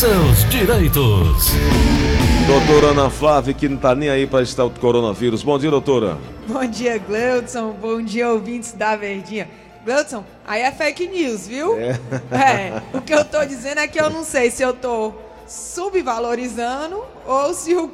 seus direitos. Doutora Ana Flávia, que não tá nem aí para estar o coronavírus. Bom dia, doutora. Bom dia, Gleudson. Bom dia, ouvintes da Verdinha. Gleudson, aí é fake news, viu? É. é. O que eu tô dizendo é que eu não sei se eu tô subvalorizando ou se o,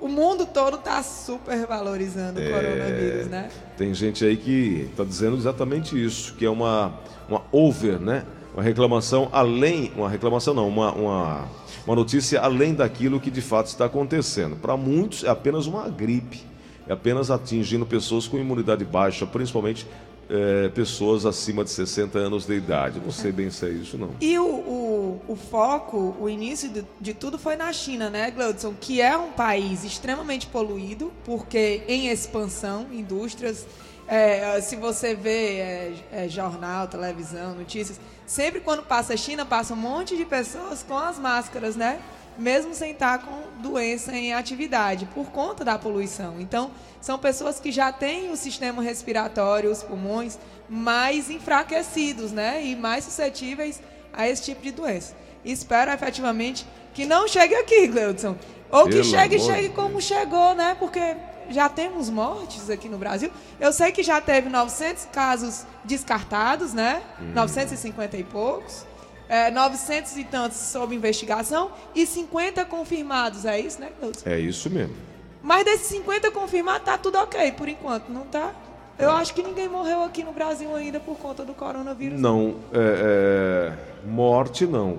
o mundo todo tá supervalorizando é, o coronavírus, né? Tem gente aí que tá dizendo exatamente isso, que é uma, uma over, né? Uma reclamação além, uma reclamação não, uma, uma uma notícia além daquilo que de fato está acontecendo. Para muitos é apenas uma gripe, é apenas atingindo pessoas com imunidade baixa, principalmente é, pessoas acima de 60 anos de idade. Não sei bem se é isso, não. E o, o, o foco, o início de, de, tudo foi na China, né, Gleudson? Que é um país extremamente poluído, porque em expansão, indústrias. É, se você vê é, é jornal, televisão, notícias, sempre quando passa a China, passa um monte de pessoas com as máscaras, né? Mesmo sem estar com doença em atividade, por conta da poluição. Então, são pessoas que já têm o sistema respiratório, os pulmões, mais enfraquecidos, né? E mais suscetíveis a esse tipo de doença. Espero efetivamente que não chegue aqui, Gleudson. Ou Pelo que chegue, chegue como chegou, né? Porque já temos mortes aqui no Brasil. Eu sei que já teve 900 casos descartados, né? Hum. 950 e poucos. É, 900 e tantos sob investigação e 50 confirmados, é isso, né, Cleuton? É isso mesmo. Mas desses 50 confirmados, tá tudo ok por enquanto, não tá? Eu acho que ninguém morreu aqui no Brasil ainda por conta do coronavírus. Não, é, é, morte não.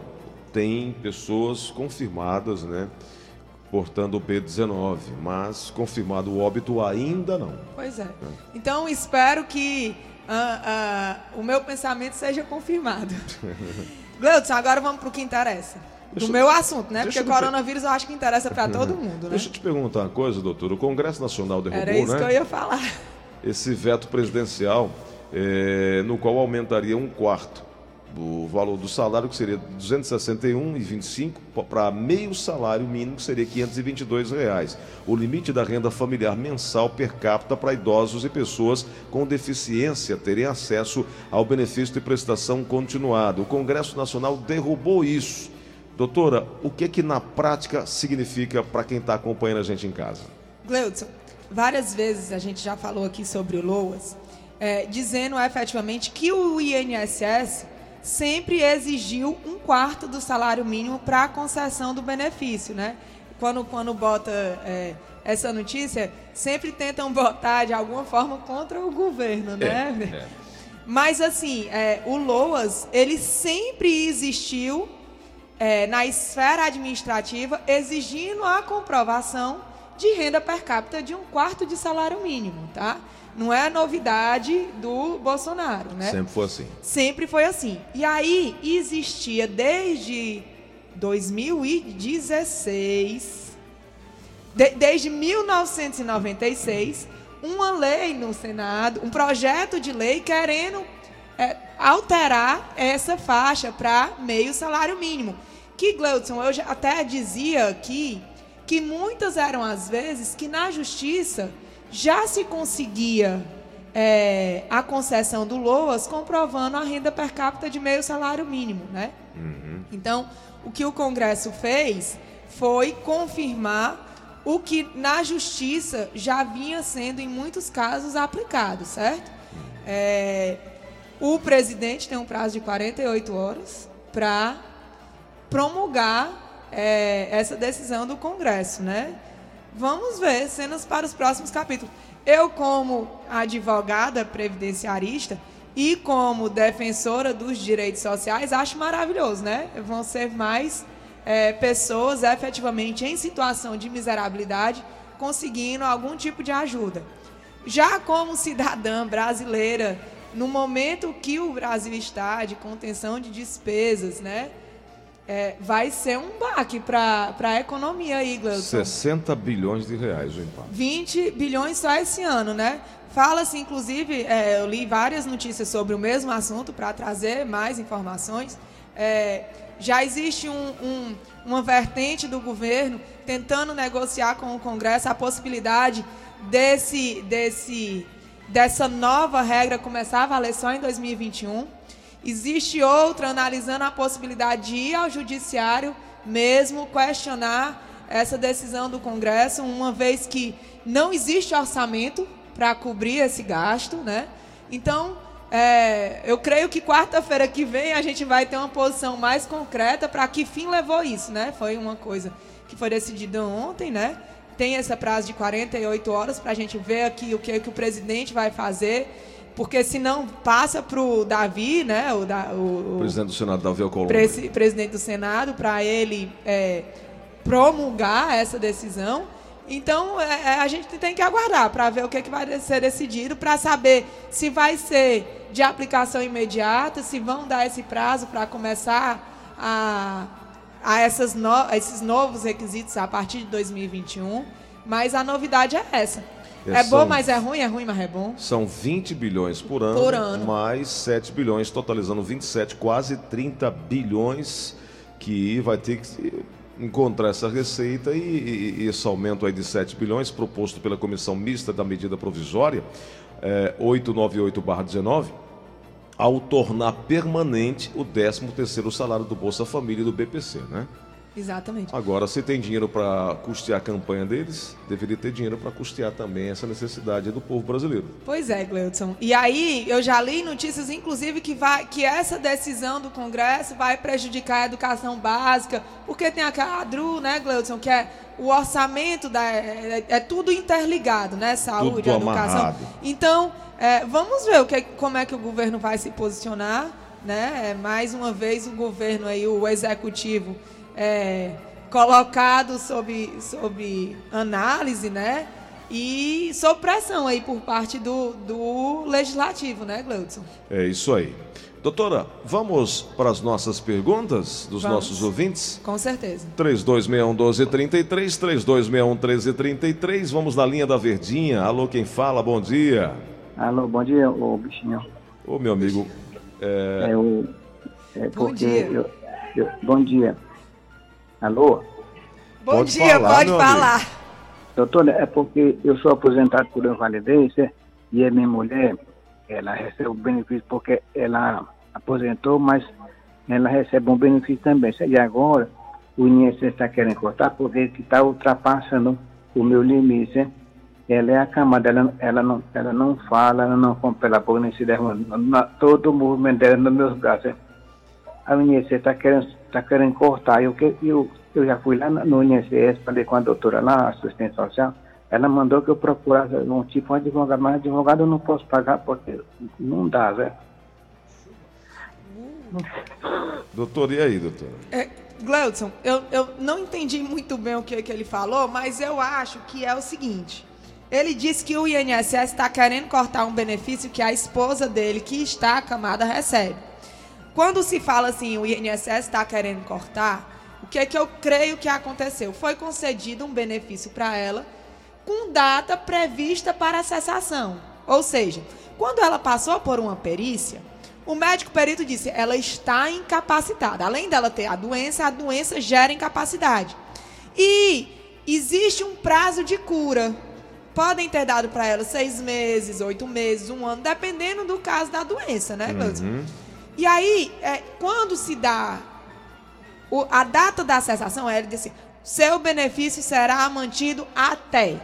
Tem pessoas confirmadas, né? Portando o P19, mas confirmado o óbito ainda não. Pois é. é. Então espero que uh, uh, o meu pensamento seja confirmado. Gleudson, agora vamos para o que interessa. Deixa, do meu assunto, né? Porque coronavírus eu acho que interessa para todo mundo, né? Deixa eu te perguntar uma coisa, doutor. O Congresso Nacional derrubou, Era isso né? que eu ia falar. Esse veto presidencial, é, no qual aumentaria um quarto o valor do salário, que seria 261,25 para meio salário mínimo, que seria 522 reais. O limite da renda familiar mensal per capita para idosos e pessoas com deficiência terem acesso ao benefício de prestação continuada. O Congresso Nacional derrubou isso. Doutora, o que que na prática significa para quem está acompanhando a gente em casa? Gleudson, várias vezes a gente já falou aqui sobre o LOAS, é, dizendo efetivamente que o INSS sempre exigiu um quarto do salário mínimo para a concessão do benefício, né? Quando, quando bota é, essa notícia, sempre tentam botar de alguma forma contra o governo, né? É, é. Mas assim, é, o LOAS, ele sempre existiu é, na esfera administrativa, exigindo a comprovação de renda per capita de um quarto de salário mínimo, tá? Não é novidade do Bolsonaro, né? Sempre foi assim. Sempre foi assim. E aí existia desde 2016, de, desde 1996, uma lei no Senado, um projeto de lei querendo é, alterar essa faixa para meio salário mínimo. Que, Gleudson, eu já até dizia aqui que muitas eram as vezes que na justiça já se conseguia é, a concessão do LOAS comprovando a renda per capita de meio salário mínimo, né? Uhum. Então, o que o Congresso fez foi confirmar o que na justiça já vinha sendo em muitos casos aplicado, certo? É, o presidente tem um prazo de 48 horas para promulgar é, essa decisão do Congresso, né? Vamos ver cenas para os próximos capítulos. Eu, como advogada previdenciarista e como defensora dos direitos sociais, acho maravilhoso, né? Vão ser mais é, pessoas efetivamente em situação de miserabilidade conseguindo algum tipo de ajuda. Já como cidadã brasileira, no momento que o Brasil está de contenção de despesas, né? É, vai ser um baque para a economia aí, Gleuton. 60 bilhões de reais o impacto. 20 bilhões só esse ano, né? Fala-se, inclusive, é, eu li várias notícias sobre o mesmo assunto para trazer mais informações. É, já existe um, um, uma vertente do governo tentando negociar com o Congresso a possibilidade desse, desse, dessa nova regra começar a valer só em 2021 Existe outra analisando a possibilidade de ir ao judiciário mesmo questionar essa decisão do Congresso, uma vez que não existe orçamento para cobrir esse gasto, né? Então, é, eu creio que quarta-feira que vem a gente vai ter uma posição mais concreta para que fim levou isso, né? Foi uma coisa que foi decidida ontem, né? Tem esse prazo de 48 horas para a gente ver aqui o que, que o presidente vai fazer porque se não passa para o Davi, né, o, da, o, o, presidente do Senado, Davi Alcolumbre, presi, presidente do Senado, para ele é, promulgar essa decisão. Então é, é a gente tem que aguardar para ver o que, é que vai ser decidido, para saber se vai ser de aplicação imediata, se vão dar esse prazo para começar a, a essas no, esses novos requisitos a partir de 2021. Mas a novidade é essa é, é bom, mas é ruim, é ruim, mas é bom. São 20 bilhões por ano, por ano, mais 7 bilhões, totalizando 27, quase 30 bilhões que vai ter que encontrar essa receita e, e, e esse aumento aí de 7 bilhões proposto pela Comissão Mista da Medida Provisória é, 898-19 ao tornar permanente o 13º salário do Bolsa Família e do BPC, né? Exatamente. Agora, se tem dinheiro para custear a campanha deles, deveria ter dinheiro para custear também essa necessidade do povo brasileiro. Pois é, Gleudson. E aí, eu já li notícias, inclusive, que, vai, que essa decisão do Congresso vai prejudicar a educação básica, porque tem a CADRU, né, Gleudson, que é o orçamento da. É, é tudo interligado, né? Saúde, tudo educação. Amarrado. Então, é, vamos ver o que, como é que o governo vai se posicionar. Né? É, mais uma vez o governo aí, o executivo é, colocado sob, sob análise, né? E sob pressão aí por parte do, do legislativo, né, Gleudson? É isso aí. Doutora, vamos para as nossas perguntas dos vamos. nossos ouvintes? Com certeza. 3261-1233, 3261-1333. Vamos na linha da Verdinha. Alô, quem fala? Bom dia. Alô, bom dia, ô bichinho. Ô, meu amigo. É, é, o, é bom dia. Eu, eu, bom dia. Alô? Bom pode dia, falar, pode falar. Amigo. Doutor, é porque eu sou aposentado por invalidez e a minha mulher, ela recebe o benefício porque ela aposentou, mas ela recebe um benefício também. E agora o INSS está querendo cortar porque está ultrapassando o meu limite. Ela é acamada, ela, ela, não, ela não fala, ela não compra pela boca, nem se derruba. Todo o movimento dela nos meus braços. A INSS está querendo está querendo cortar. Eu, eu, eu já fui lá no INSS, falei com a doutora lá, assistente social, ela mandou que eu procurasse um tipo de advogado, mas advogado eu não posso pagar porque não dá, velho. Doutor, e aí, doutor? É, Gleudson, eu, eu não entendi muito bem o que, que ele falou, mas eu acho que é o seguinte. Ele disse que o INSS está querendo cortar um benefício que a esposa dele, que está acamada, recebe. Quando se fala assim, o INSS está querendo cortar, o que é que eu creio que aconteceu? Foi concedido um benefício para ela com data prevista para a cessação. Ou seja, quando ela passou por uma perícia, o médico perito disse: ela está incapacitada. Além dela ter a doença, a doença gera incapacidade. E existe um prazo de cura. Podem ter dado para ela seis meses, oito meses, um ano, dependendo do caso da doença, né, Uhum. E aí, é, quando se dá o, a data da cessação, ele diz assim, seu benefício será mantido até.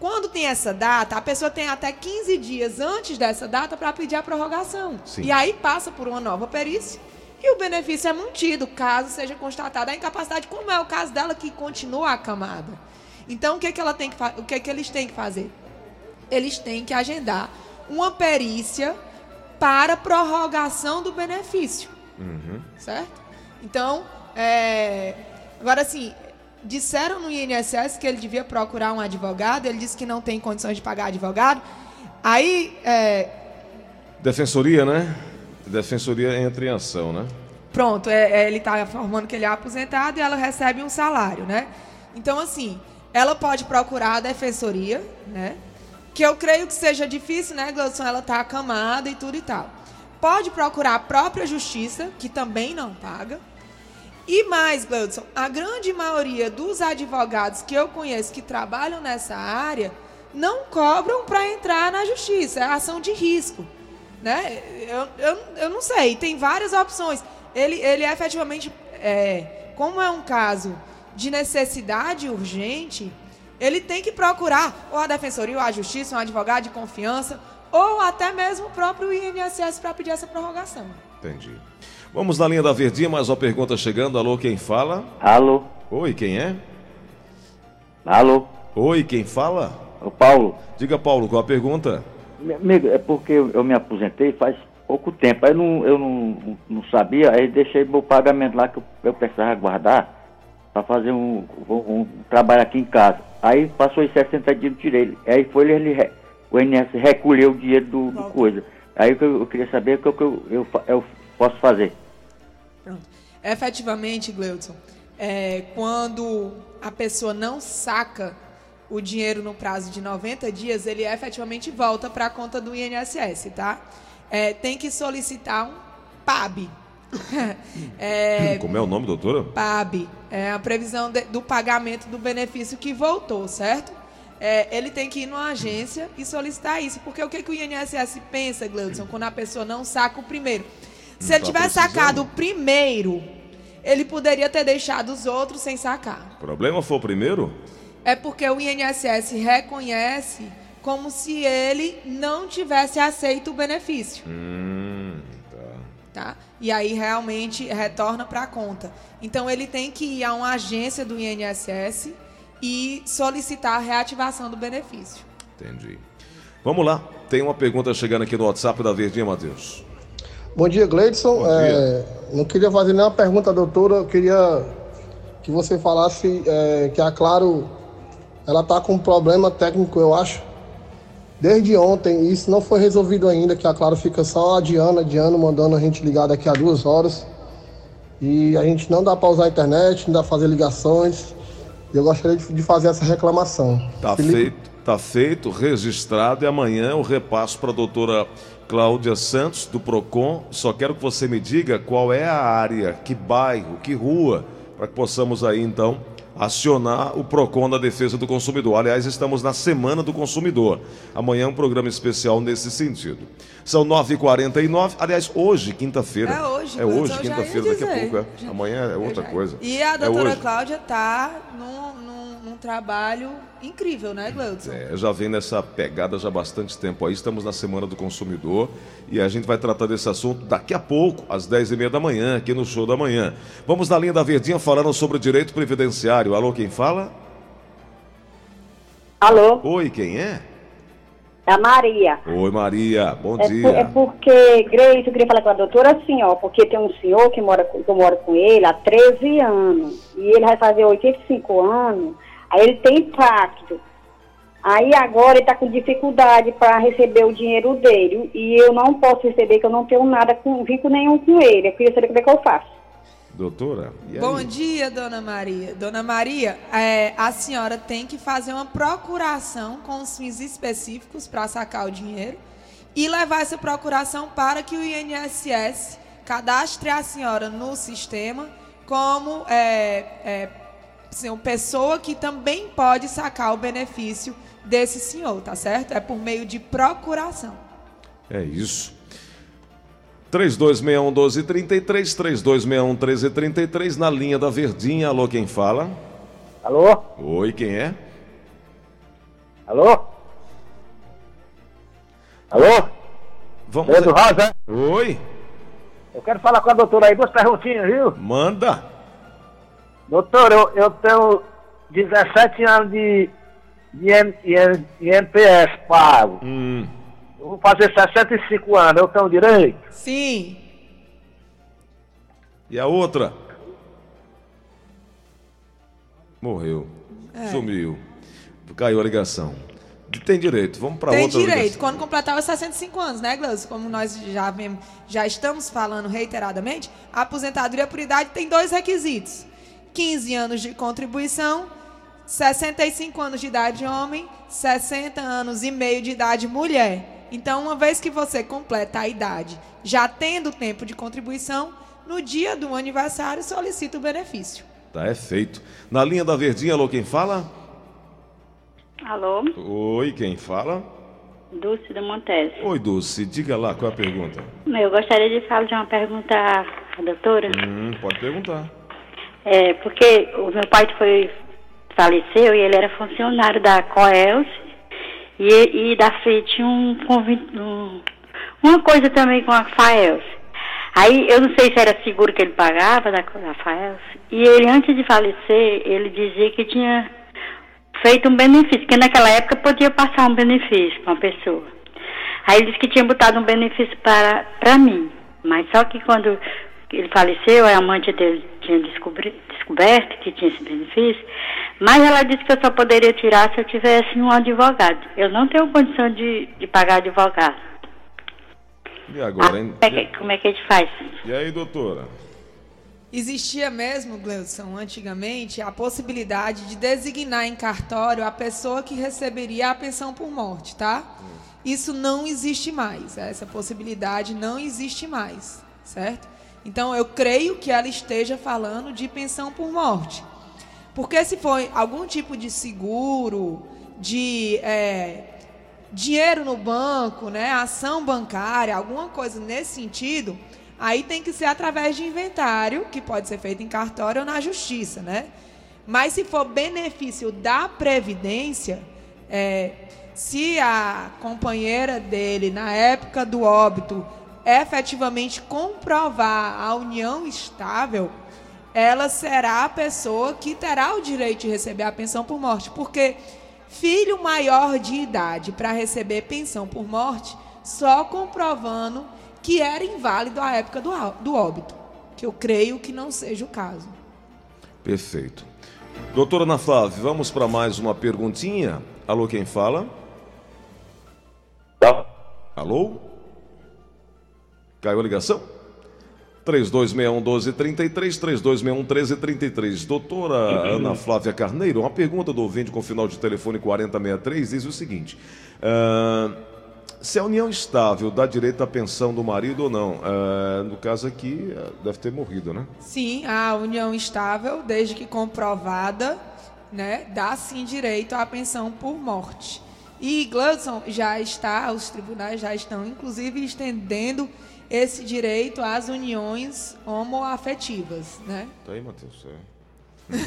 Quando tem essa data, a pessoa tem até 15 dias antes dessa data para pedir a prorrogação. Sim. E aí passa por uma nova perícia e o benefício é mantido, caso seja constatada a incapacidade, como é o caso dela que continua acamada. Então, o que, é que, ela tem que o que, é que eles têm que fazer? Eles têm que agendar uma perícia para prorrogação do benefício. Uhum. Certo? Então, é... agora assim, disseram no INSS que ele devia procurar um advogado, ele disse que não tem condições de pagar advogado. Aí. É... Defensoria, né? Defensoria entra em ação, né? Pronto, é, é, ele está informando que ele é aposentado e ela recebe um salário, né? Então, assim, ela pode procurar a defensoria, né? Que eu creio que seja difícil, né, Gleudson? Ela tá acamada e tudo e tal. Pode procurar a própria justiça, que também não paga. E mais, Gleudson, a grande maioria dos advogados que eu conheço que trabalham nessa área não cobram para entrar na justiça, é ação de risco. Né? Eu, eu, eu não sei, tem várias opções. Ele, ele efetivamente, é, como é um caso de necessidade urgente, ele tem que procurar ou a defensoria, ou a justiça, um advogado de confiança, ou até mesmo o próprio INSS para pedir essa prorrogação. Entendi. Vamos na linha da Verdinha, mais uma pergunta chegando. Alô, quem fala? Alô? Oi, quem é? Alô? Oi, quem fala? O Paulo? Diga, Paulo, qual a pergunta? Meu Amigo, é porque eu, me aposentei faz pouco tempo. Aí eu não, eu não, não sabia, aí deixei meu pagamento lá que eu, eu precisava guardar para fazer um, um, um, trabalho aqui em casa. Aí passou os 60 dias, eu tirei. Aí foi ele, o INSS recolheu o dinheiro do, do coisa. Aí eu, eu queria saber o que eu, eu, eu, eu posso fazer. Pronto. Efetivamente, Gleudson, é, quando a pessoa não saca o dinheiro no prazo de 90 dias, ele efetivamente volta para a conta do INSS, tá? É, tem que solicitar um PAB. é, Como é o nome, doutora? PAB. É a previsão de, do pagamento do benefício que voltou, certo? É, ele tem que ir numa agência e solicitar isso. Porque o que, que o INSS pensa, Gleudson, quando a pessoa não saca o primeiro? Se ele tá tivesse sacado o primeiro, ele poderia ter deixado os outros sem sacar. O problema foi o primeiro? É porque o INSS reconhece como se ele não tivesse aceito o benefício. Hum, tá. E aí realmente retorna para a conta. Então ele tem que ir a uma agência do INSS e solicitar a reativação do benefício. Entendi. Vamos lá. Tem uma pergunta chegando aqui no WhatsApp da Verdinha Matheus. Bom dia, Gleidson. É, não queria fazer nenhuma pergunta, doutora. Eu queria que você falasse é, que a Claro ela está com um problema técnico, eu acho. Desde ontem, isso não foi resolvido ainda, que a Claro fica só adiando, adiando, mandando a gente ligar daqui a duas horas. E a gente não dá para usar a internet, não dá para fazer ligações. Eu gostaria de, de fazer essa reclamação. Tá Felipe... feito, tá feito, registrado e amanhã eu repasso para a doutora Cláudia Santos, do PROCON. Só quero que você me diga qual é a área, que bairro, que rua, para que possamos aí então acionar o PROCON da Defesa do Consumidor. Aliás, estamos na Semana do Consumidor. Amanhã é um programa especial nesse sentido. São 9h49. Aliás, hoje, quinta-feira. É hoje. É hoje, quinta-feira, daqui a pouco. É. Amanhã é outra coisa. E a doutora é Cláudia está num, num, num, trabalho incrível, né, Gleudson? É, já vem nessa pegada já há bastante tempo aí. Estamos na Semana do Consumidor e a gente vai tratar desse assunto daqui a pouco, às 10h30 da manhã, aqui no Show da Manhã. Vamos na linha da Verdinha falando sobre o direito previdenciário. Alô, quem fala? Alô? Oi, quem é? É a Maria. Oi, Maria, bom é dia. É porque, Grace, eu queria falar com a doutora assim, ó, porque tem um senhor que mora, que eu moro com ele há 13 anos, e ele vai fazer 85 anos, aí ele tem impacto. Aí agora ele está com dificuldade para receber o dinheiro dele, e eu não posso receber, que eu não tenho nada com vínculo nenhum com ele. Eu queria saber como é que eu faço. Doutora. Bom dia, dona Maria. Dona Maria, é, a senhora tem que fazer uma procuração com os fins específicos para sacar o dinheiro e levar essa procuração para que o INSS cadastre a senhora no sistema como é, é, uma pessoa que também pode sacar o benefício desse senhor, tá certo? É por meio de procuração. É isso. 3261 1233, 3261 1333, na linha da Verdinha. Alô, quem fala? Alô? Oi, quem é? Alô? Alô? Vamos. Pedro Rosa? Oi. Eu quero falar com a doutora aí, duas perguntinhas, viu? Manda. Doutor, eu, eu tenho 17 anos de, de, de, de NPS pago. Hum. Eu vou fazer 65 anos, eu tenho direito? Sim. E a outra? Morreu. É. Sumiu. Caiu a ligação. Tem direito, vamos para outra. Tem direito, ligação. quando completar os 65 anos, né, Glaucio? Como nós já, já estamos falando reiteradamente, a aposentadoria por idade tem dois requisitos: 15 anos de contribuição, 65 anos de idade homem, 60 anos e meio de idade mulher. Então, uma vez que você completa a idade, já tendo tempo de contribuição, no dia do aniversário solicita o benefício. Tá, é feito. Na linha da Verdinha, alô, quem fala? Alô? Oi, quem fala? Dulce do Montes. Oi, Dulce, diga lá qual é a pergunta. Eu gostaria de falar de uma pergunta à doutora. Hum, pode perguntar. É, porque o meu pai foi, faleceu e ele era funcionário da Coels e, e da FIT um, um, uma coisa também com a Faels. Aí eu não sei se era seguro que ele pagava da, da. E ele, antes de falecer, ele dizia que tinha feito um benefício, que naquela época podia passar um benefício para uma pessoa. Aí ele disse que tinha botado um benefício para, para mim. Mas só que quando ele faleceu, a amante dele tinha descoberto que tinha esse benefício, mas ela disse que eu só poderia tirar se eu tivesse um advogado. Eu não tenho condição de, de pagar advogado. E agora, ah, hein? Como é, que, como é que a gente faz? E aí, doutora? Existia mesmo, Gleudson, antigamente, a possibilidade de designar em cartório a pessoa que receberia a pensão por morte, tá? Isso não existe mais. Essa possibilidade não existe mais, certo? Então, eu creio que ela esteja falando de pensão por morte. Porque se for algum tipo de seguro, de é, dinheiro no banco, né, ação bancária, alguma coisa nesse sentido, aí tem que ser através de inventário, que pode ser feito em cartório ou na justiça, né? Mas se for benefício da previdência, é, se a companheira dele na época do óbito efetivamente comprovar a união estável, ela será a pessoa que terá o direito de receber a pensão por morte, porque filho maior de idade para receber pensão por morte, só comprovando que era inválido à época do, do óbito, que eu creio que não seja o caso. Perfeito. Doutora Ana Flávia, vamos para mais uma perguntinha. Alô, quem fala? Tá. Alô? Caiu a ligação? 3261 1233, 3261 1333. Doutora Ana Flávia Carneiro, uma pergunta do ouvinte com final de telefone 4063 diz o seguinte: uh, se a união estável dá direito à pensão do marido ou não? Uh, no caso aqui, deve ter morrido, né? Sim, a união estável, desde que comprovada, né, dá sim direito à pensão por morte. E Gladson já está, os tribunais já estão, inclusive, estendendo esse direito às uniões homoafetivas, né? Tá aí, Matheus. É.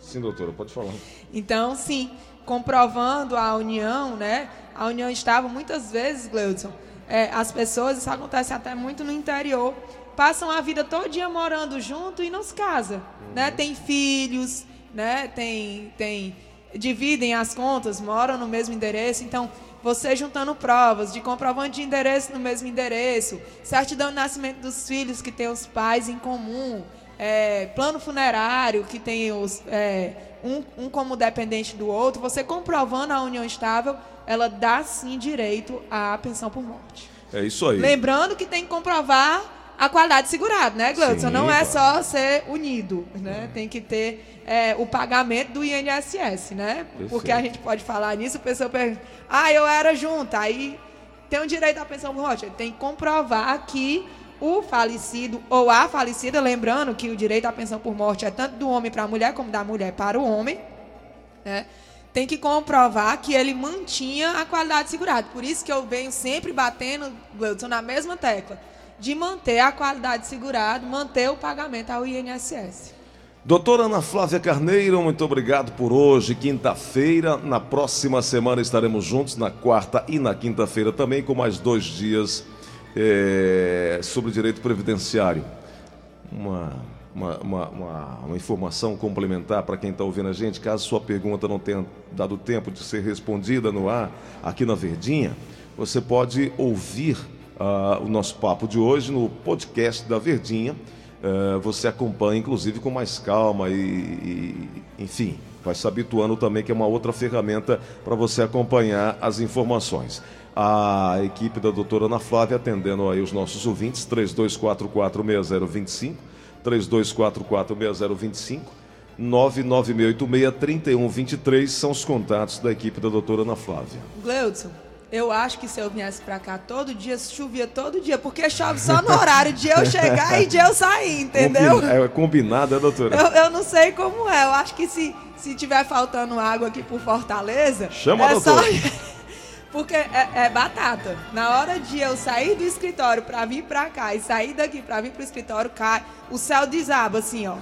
sim, doutora, pode falar. Então, sim, comprovando a união, né? A união estável, muitas vezes, Gleudson, é, as pessoas, isso acontece até muito no interior, passam a vida todo dia morando junto e não se casam, uhum. né? Tem filhos, né? Tem, tem, dividem as contas, moram no mesmo endereço, então você juntando provas de comprovante de endereço no mesmo endereço, certidão de nascimento dos filhos que têm os pais em comum, é, plano funerário que tem os, é, um, um como dependente do outro, você comprovando a união estável, ela dá sim direito à pensão por morte. É isso aí. Lembrando que tem que comprovar a qualidade segurada, né, Gleudson? Não é só ser unido, né? Tem que ter é, o pagamento do INSS, né? Perfeito. Porque a gente pode falar nisso, a pessoa pergunta, ah, eu era junta, aí tem o direito à pensão por morte. Tem que comprovar que o falecido ou a falecida, lembrando que o direito à pensão por morte é tanto do homem para a mulher como da mulher para o homem, né? tem que comprovar que ele mantinha a qualidade segurada. Por isso que eu venho sempre batendo, Gleudson, na mesma tecla de manter a qualidade segurada, manter o pagamento ao INSS. Doutora Ana Flávia Carneiro, muito obrigado por hoje, quinta-feira. Na próxima semana estaremos juntos, na quarta e na quinta-feira também, com mais dois dias é, sobre direito previdenciário. Uma, uma, uma, uma, uma informação complementar para quem está ouvindo a gente, caso sua pergunta não tenha dado tempo de ser respondida no ar, aqui na Verdinha, você pode ouvir uh, o nosso papo de hoje no podcast da Verdinha. Uh, você acompanha, inclusive, com mais calma e, e, enfim, vai se habituando também, que é uma outra ferramenta para você acompanhar as informações. A equipe da doutora Ana Flávia atendendo aí os nossos ouvintes, 32446025, 32446025, 996863123 são os contatos da equipe da doutora Ana Flávia. Gleudson, eu acho que se eu viesse pra cá todo dia, chovia todo dia, porque chove só no horário de eu chegar e de eu sair, entendeu? É combinado, é, doutora? Eu, eu, não sei como é. Eu acho que se, se tiver faltando água aqui por Fortaleza. Chama é a doutora. Só... Porque é, é batata. Na hora de eu sair do escritório pra vir pra cá e sair daqui pra vir pro escritório, cai, o céu desaba assim, ó.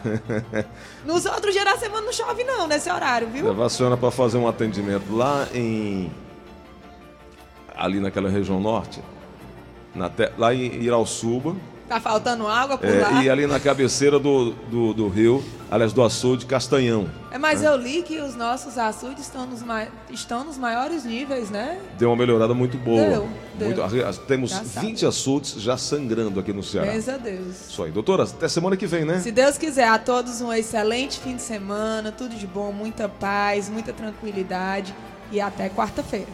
Nos outros dias da semana não chove não, nesse horário, viu? Levar a senhora para fazer um atendimento lá em. Ali naquela região norte, na te- lá em Irauçuba. Tá faltando água por é, lá. e ali na cabeceira do, do, do rio, aliás, do açude Castanhão. É, mas eu li que os nossos açudes estão nos, mai- estão nos maiores níveis, né? Deu uma melhorada muito boa. Deu, deu. Muito- temos Já sabe. 20 açudes já sangrando aqui no Ceará. Graças a Deus. Isso aí. Doutora, até semana que vem, né? Se Deus quiser, a todos um excelente fim de semana, tudo de bom, muita paz, muita tranquilidade e até quarta-feira.